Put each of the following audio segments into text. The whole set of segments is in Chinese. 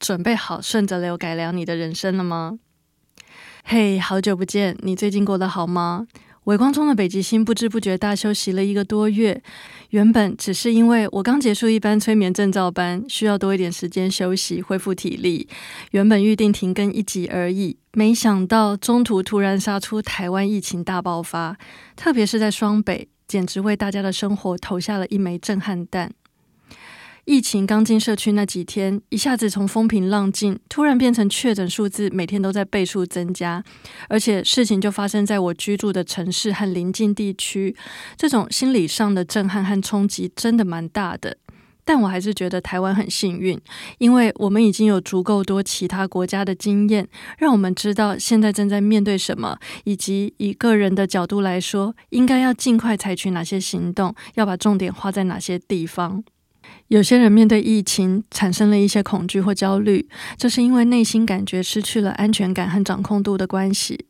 准备好顺着流改良你的人生了吗？嘿，好久不见，你最近过得好吗？微光中的北极星不知不觉大休息了一个多月，原本只是因为我刚结束一班催眠证照班，需要多一点时间休息恢复体力，原本预定停更一集而已，没想到中途突然杀出台湾疫情大爆发，特别是在双北，简直为大家的生活投下了一枚震撼弹。疫情刚进社区那几天，一下子从风平浪静，突然变成确诊数字每天都在倍数增加，而且事情就发生在我居住的城市和邻近地区，这种心理上的震撼和冲击真的蛮大的。但我还是觉得台湾很幸运，因为我们已经有足够多其他国家的经验，让我们知道现在正在面对什么，以及以个人的角度来说，应该要尽快采取哪些行动，要把重点花在哪些地方。有些人面对疫情产生了一些恐惧或焦虑，这是因为内心感觉失去了安全感和掌控度的关系。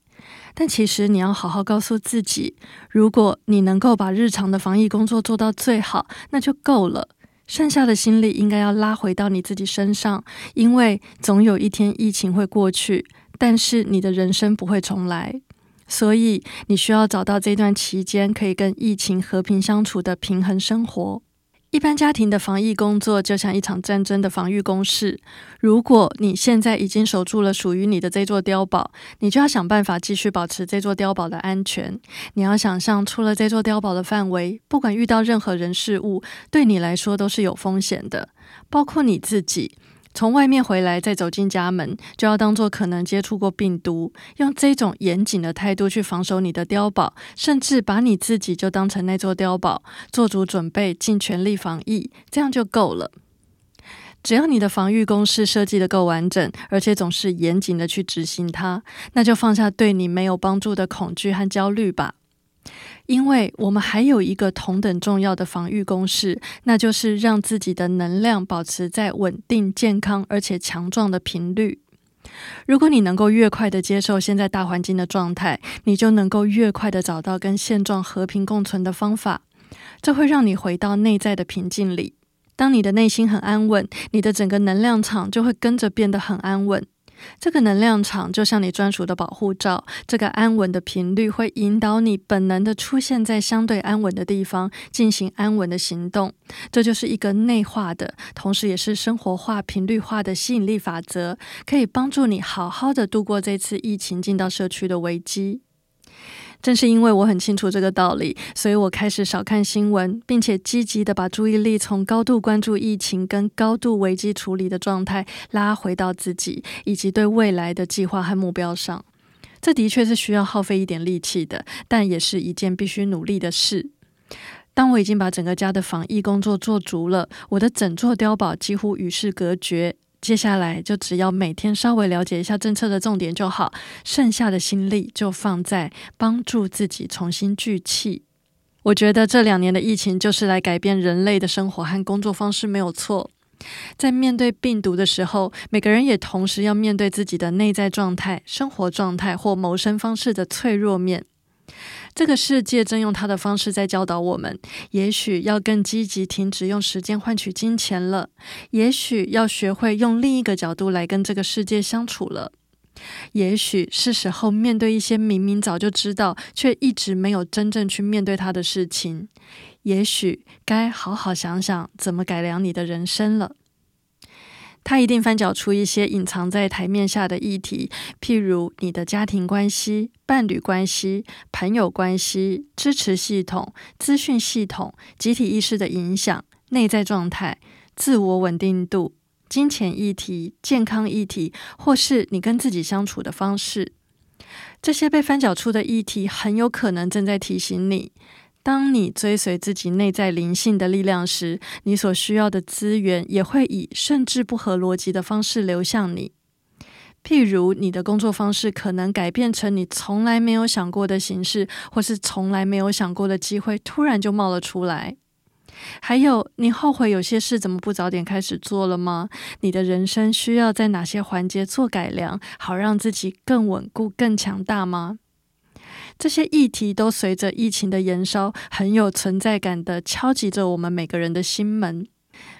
但其实你要好好告诉自己，如果你能够把日常的防疫工作做到最好，那就够了。剩下的心力应该要拉回到你自己身上，因为总有一天疫情会过去，但是你的人生不会重来。所以你需要找到这段期间可以跟疫情和平相处的平衡生活。一般家庭的防疫工作就像一场战争的防御工事。如果你现在已经守住了属于你的这座碉堡，你就要想办法继续保持这座碉堡的安全。你要想象，出了这座碉堡的范围，不管遇到任何人事物，对你来说都是有风险的，包括你自己。从外面回来再走进家门，就要当做可能接触过病毒，用这种严谨的态度去防守你的碉堡，甚至把你自己就当成那座碉堡，做足准备，尽全力防疫，这样就够了。只要你的防御公式设计的够完整，而且总是严谨的去执行它，那就放下对你没有帮助的恐惧和焦虑吧。因为我们还有一个同等重要的防御公式，那就是让自己的能量保持在稳定、健康而且强壮的频率。如果你能够越快的接受现在大环境的状态，你就能够越快的找到跟现状和平共存的方法。这会让你回到内在的平静里。当你的内心很安稳，你的整个能量场就会跟着变得很安稳。这个能量场就像你专属的保护罩，这个安稳的频率会引导你本能的出现在相对安稳的地方，进行安稳的行动。这就是一个内化的，同时也是生活化、频率化的吸引力法则，可以帮助你好好的度过这次疫情进到社区的危机。正是因为我很清楚这个道理，所以我开始少看新闻，并且积极的把注意力从高度关注疫情跟高度危机处理的状态拉回到自己以及对未来的计划和目标上。这的确是需要耗费一点力气的，但也是一件必须努力的事。当我已经把整个家的防疫工作做足了，我的整座碉堡几乎与世隔绝。接下来就只要每天稍微了解一下政策的重点就好，剩下的心力就放在帮助自己重新聚气。我觉得这两年的疫情就是来改变人类的生活和工作方式，没有错。在面对病毒的时候，每个人也同时要面对自己的内在状态、生活状态或谋生方式的脆弱面。这个世界正用他的方式在教导我们：也许要更积极，停止用时间换取金钱了；也许要学会用另一个角度来跟这个世界相处了；也许是时候面对一些明明早就知道却一直没有真正去面对它的事情；也许该好好想想怎么改良你的人生了。他一定翻搅出一些隐藏在台面下的议题，譬如你的家庭关系、伴侣关系、朋友关系、支持系统、资讯系统、集体意识的影响、内在状态、自我稳定度、金钱议题、健康议题，或是你跟自己相处的方式。这些被翻搅出的议题，很有可能正在提醒你。当你追随自己内在灵性的力量时，你所需要的资源也会以甚至不合逻辑的方式流向你。譬如，你的工作方式可能改变成你从来没有想过的形式，或是从来没有想过的机会突然就冒了出来。还有，你后悔有些事怎么不早点开始做了吗？你的人生需要在哪些环节做改良，好让自己更稳固、更强大吗？这些议题都随着疫情的延烧，很有存在感的敲击着我们每个人的心门。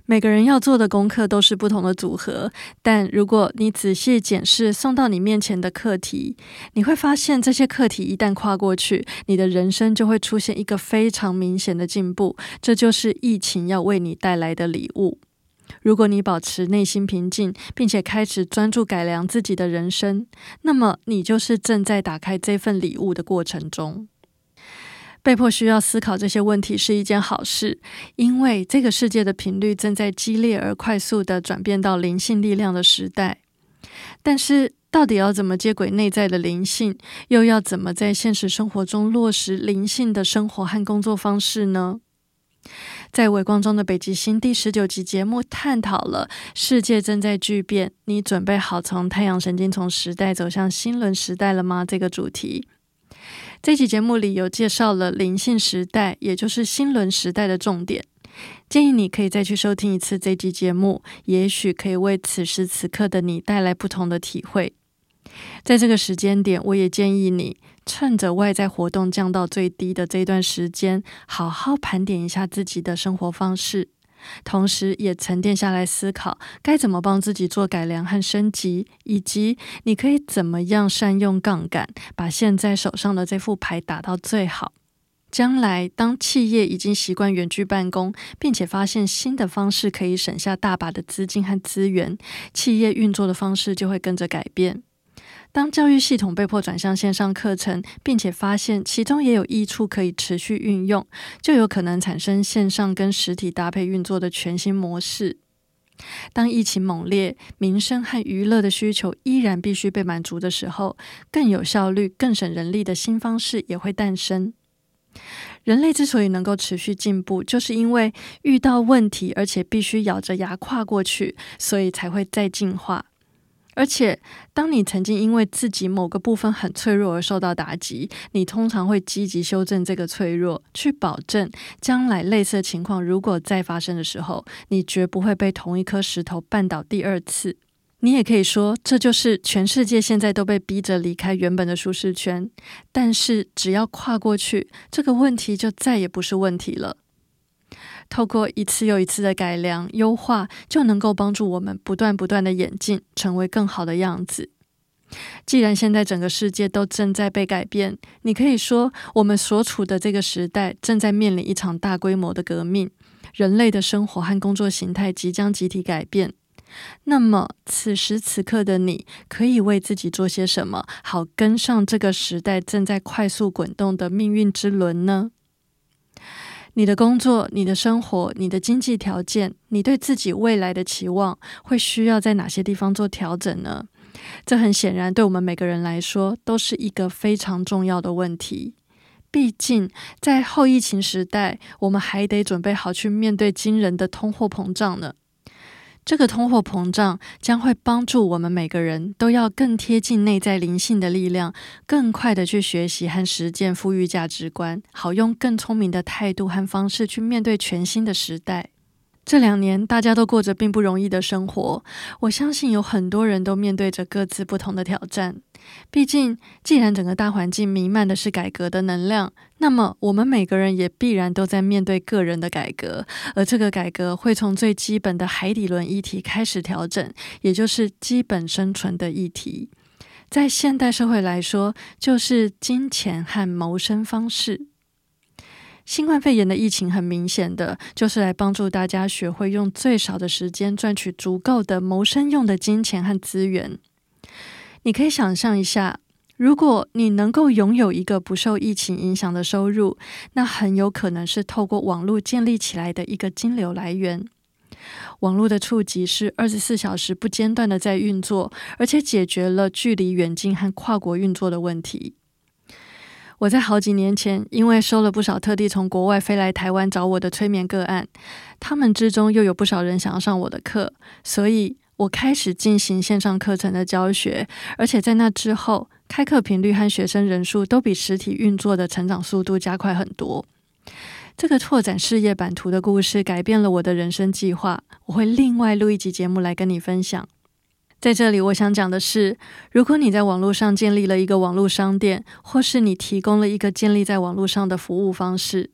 每个人要做的功课都是不同的组合，但如果你仔细检视送到你面前的课题，你会发现这些课题一旦跨过去，你的人生就会出现一个非常明显的进步。这就是疫情要为你带来的礼物。如果你保持内心平静，并且开始专注改良自己的人生，那么你就是正在打开这份礼物的过程中。被迫需要思考这些问题是一件好事，因为这个世界的频率正在激烈而快速的转变到灵性力量的时代。但是，到底要怎么接轨内在的灵性，又要怎么在现实生活中落实灵性的生活和工作方式呢？在《微光中的北极星》第十九集节目探讨了世界正在巨变，你准备好从太阳神经丛时代走向新轮时代了吗？这个主题。这期节目里有介绍了灵性时代，也就是新轮时代的重点。建议你可以再去收听一次这集节目，也许可以为此时此刻的你带来不同的体会。在这个时间点，我也建议你趁着外在活动降到最低的这段时间，好好盘点一下自己的生活方式。同时，也沉淀下来思考该怎么帮自己做改良和升级，以及你可以怎么样善用杠杆，把现在手上的这副牌打到最好。将来当企业已经习惯远距办公，并且发现新的方式可以省下大把的资金和资源，企业运作的方式就会跟着改变。当教育系统被迫转向线上课程，并且发现其中也有益处可以持续运用，就有可能产生线上跟实体搭配运作的全新模式。当疫情猛烈，民生和娱乐的需求依然必须被满足的时候，更有效率、更省人力的新方式也会诞生。人类之所以能够持续进步，就是因为遇到问题，而且必须咬着牙跨过去，所以才会再进化。而且，当你曾经因为自己某个部分很脆弱而受到打击，你通常会积极修正这个脆弱，去保证将来类似的情况如果再发生的时候，你绝不会被同一颗石头绊倒第二次。你也可以说，这就是全世界现在都被逼着离开原本的舒适圈，但是只要跨过去，这个问题就再也不是问题了。透过一次又一次的改良优化，就能够帮助我们不断不断的演进，成为更好的样子。既然现在整个世界都正在被改变，你可以说我们所处的这个时代正在面临一场大规模的革命，人类的生活和工作形态即将集体改变。那么，此时此刻的你可以为自己做些什么，好跟上这个时代正在快速滚动的命运之轮呢？你的工作、你的生活、你的经济条件、你对自己未来的期望，会需要在哪些地方做调整呢？这很显然，对我们每个人来说，都是一个非常重要的问题。毕竟，在后疫情时代，我们还得准备好去面对惊人的通货膨胀呢。这个通货膨胀将会帮助我们每个人都要更贴近内在灵性的力量，更快的去学习和实践富裕价值观，好用更聪明的态度和方式去面对全新的时代。这两年，大家都过着并不容易的生活。我相信有很多人都面对着各自不同的挑战。毕竟，既然整个大环境弥漫的是改革的能量，那么我们每个人也必然都在面对个人的改革。而这个改革会从最基本的海底轮议题开始调整，也就是基本生存的议题。在现代社会来说，就是金钱和谋生方式。新冠肺炎的疫情很明显的就是来帮助大家学会用最少的时间赚取足够的谋生用的金钱和资源。你可以想象一下，如果你能够拥有一个不受疫情影响的收入，那很有可能是透过网络建立起来的一个金流来源。网络的触及是二十四小时不间断的在运作，而且解决了距离远近和跨国运作的问题。我在好几年前，因为收了不少特地从国外飞来台湾找我的催眠个案，他们之中又有不少人想要上我的课，所以我开始进行线上课程的教学，而且在那之后，开课频率和学生人数都比实体运作的成长速度加快很多。这个拓展事业版图的故事改变了我的人生计划，我会另外录一集节目来跟你分享。在这里，我想讲的是，如果你在网络上建立了一个网络商店，或是你提供了一个建立在网络上的服务方式，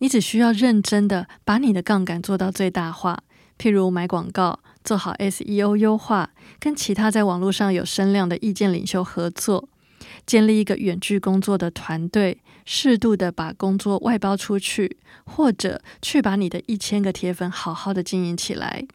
你只需要认真的把你的杠杆做到最大化，譬如买广告。做好 SEO 优化，跟其他在网络上有声量的意见领袖合作，建立一个远距工作的团队，适度的把工作外包出去，或者去把你的一千个铁粉好好的经营起来，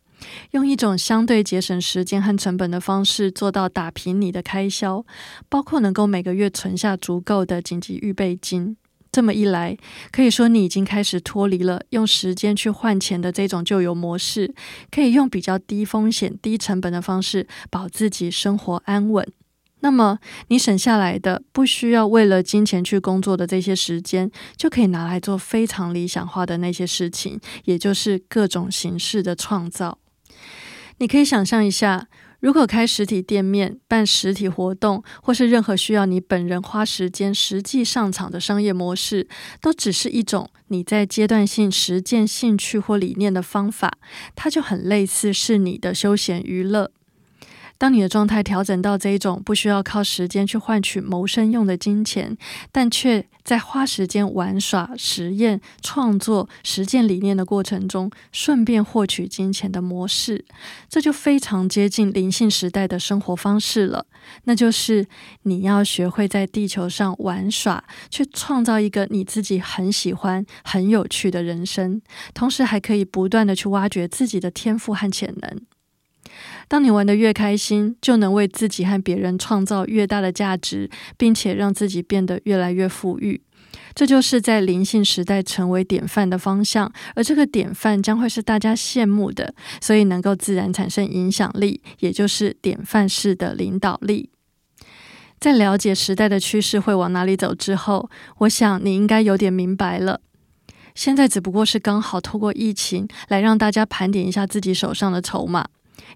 用一种相对节省时间和成本的方式做到打平你的开销，包括能够每个月存下足够的紧急预备金。这么一来，可以说你已经开始脱离了用时间去换钱的这种旧有模式，可以用比较低风险、低成本的方式保自己生活安稳。那么，你省下来的不需要为了金钱去工作的这些时间，就可以拿来做非常理想化的那些事情，也就是各种形式的创造。你可以想象一下。如果开实体店面、办实体活动，或是任何需要你本人花时间实际上场的商业模式，都只是一种你在阶段性实践兴趣或理念的方法，它就很类似是你的休闲娱乐。当你的状态调整到这一种不需要靠时间去换取谋生用的金钱，但却在花时间玩耍、实验、创作、实践理念的过程中，顺便获取金钱的模式，这就非常接近灵性时代的生活方式了。那就是你要学会在地球上玩耍，去创造一个你自己很喜欢、很有趣的人生，同时还可以不断的去挖掘自己的天赋和潜能。当你玩得越开心，就能为自己和别人创造越大的价值，并且让自己变得越来越富裕。这就是在灵性时代成为典范的方向，而这个典范将会是大家羡慕的，所以能够自然产生影响力，也就是典范式的领导力。在了解时代的趋势会往哪里走之后，我想你应该有点明白了。现在只不过是刚好透过疫情来让大家盘点一下自己手上的筹码。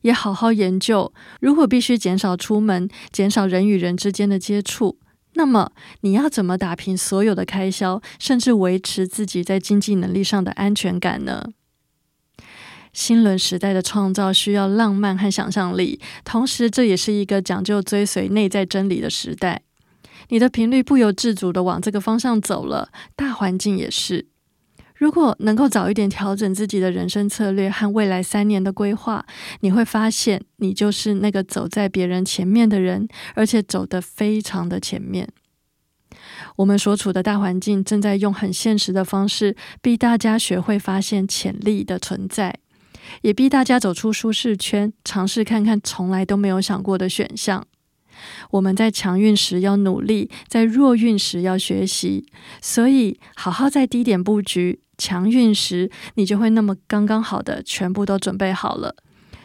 也好好研究，如果必须减少出门、减少人与人之间的接触，那么你要怎么打平所有的开销，甚至维持自己在经济能力上的安全感呢？新轮时代的创造需要浪漫和想象力，同时这也是一个讲究追随内在真理的时代。你的频率不由自主的往这个方向走了，大环境也是。如果能够早一点调整自己的人生策略和未来三年的规划，你会发现你就是那个走在别人前面的人，而且走得非常的前面。我们所处的大环境正在用很现实的方式逼大家学会发现潜力的存在，也逼大家走出舒适圈，尝试看看从来都没有想过的选项。我们在强运时要努力，在弱运时要学习，所以好好在低点布局。强运时，你就会那么刚刚好的全部都准备好了，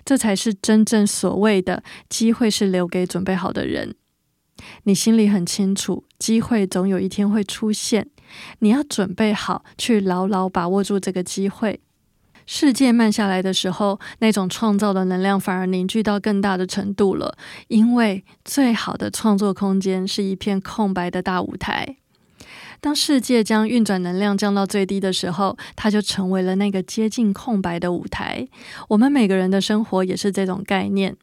这才是真正所谓的机会是留给准备好的人。你心里很清楚，机会总有一天会出现，你要准备好去牢牢把握住这个机会。世界慢下来的时候，那种创造的能量反而凝聚到更大的程度了，因为最好的创作空间是一片空白的大舞台。当世界将运转能量降到最低的时候，它就成为了那个接近空白的舞台。我们每个人的生活也是这种概念。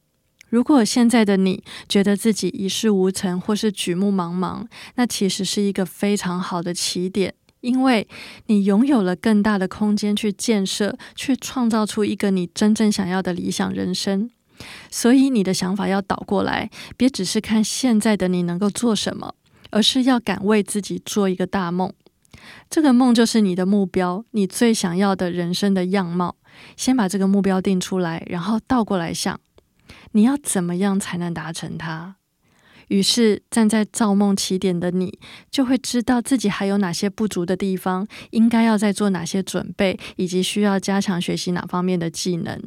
如果现在的你觉得自己一事无成或是举目茫茫，那其实是一个非常好的起点，因为你拥有了更大的空间去建设，去创造出一个你真正想要的理想人生。所以你的想法要倒过来，别只是看现在的你能够做什么。而是要敢为自己做一个大梦，这个梦就是你的目标，你最想要的人生的样貌。先把这个目标定出来，然后倒过来想，你要怎么样才能达成它？于是站在造梦起点的你，就会知道自己还有哪些不足的地方，应该要再做哪些准备，以及需要加强学习哪方面的技能。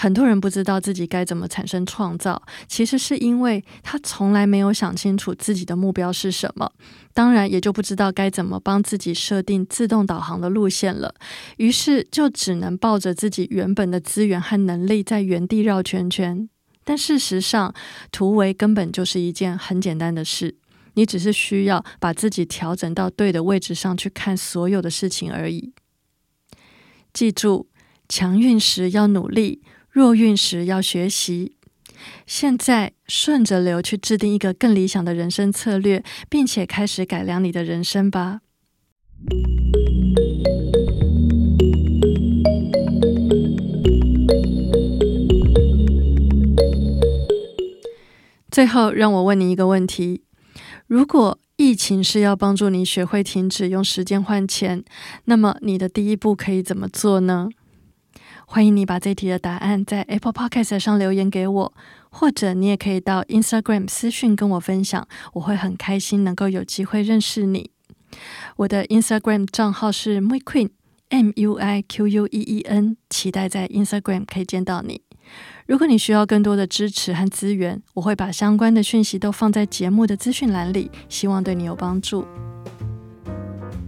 很多人不知道自己该怎么产生创造，其实是因为他从来没有想清楚自己的目标是什么，当然也就不知道该怎么帮自己设定自动导航的路线了。于是就只能抱着自己原本的资源和能力在原地绕圈圈。但事实上，突围根本就是一件很简单的事，你只是需要把自己调整到对的位置上去看所有的事情而已。记住，强运时要努力。弱运时要学习，现在顺着流去制定一个更理想的人生策略，并且开始改良你的人生吧。最后，让我问你一个问题：如果疫情是要帮助你学会停止用时间换钱，那么你的第一步可以怎么做呢？欢迎你把这题的答案在 Apple Podcast 上留言给我，或者你也可以到 Instagram 私讯跟我分享，我会很开心能够有机会认识你。我的 Instagram 账号是 Muiqueen M U I Q U E E N，期待在 Instagram 可以见到你。如果你需要更多的支持和资源，我会把相关的讯息都放在节目的资讯栏里，希望对你有帮助。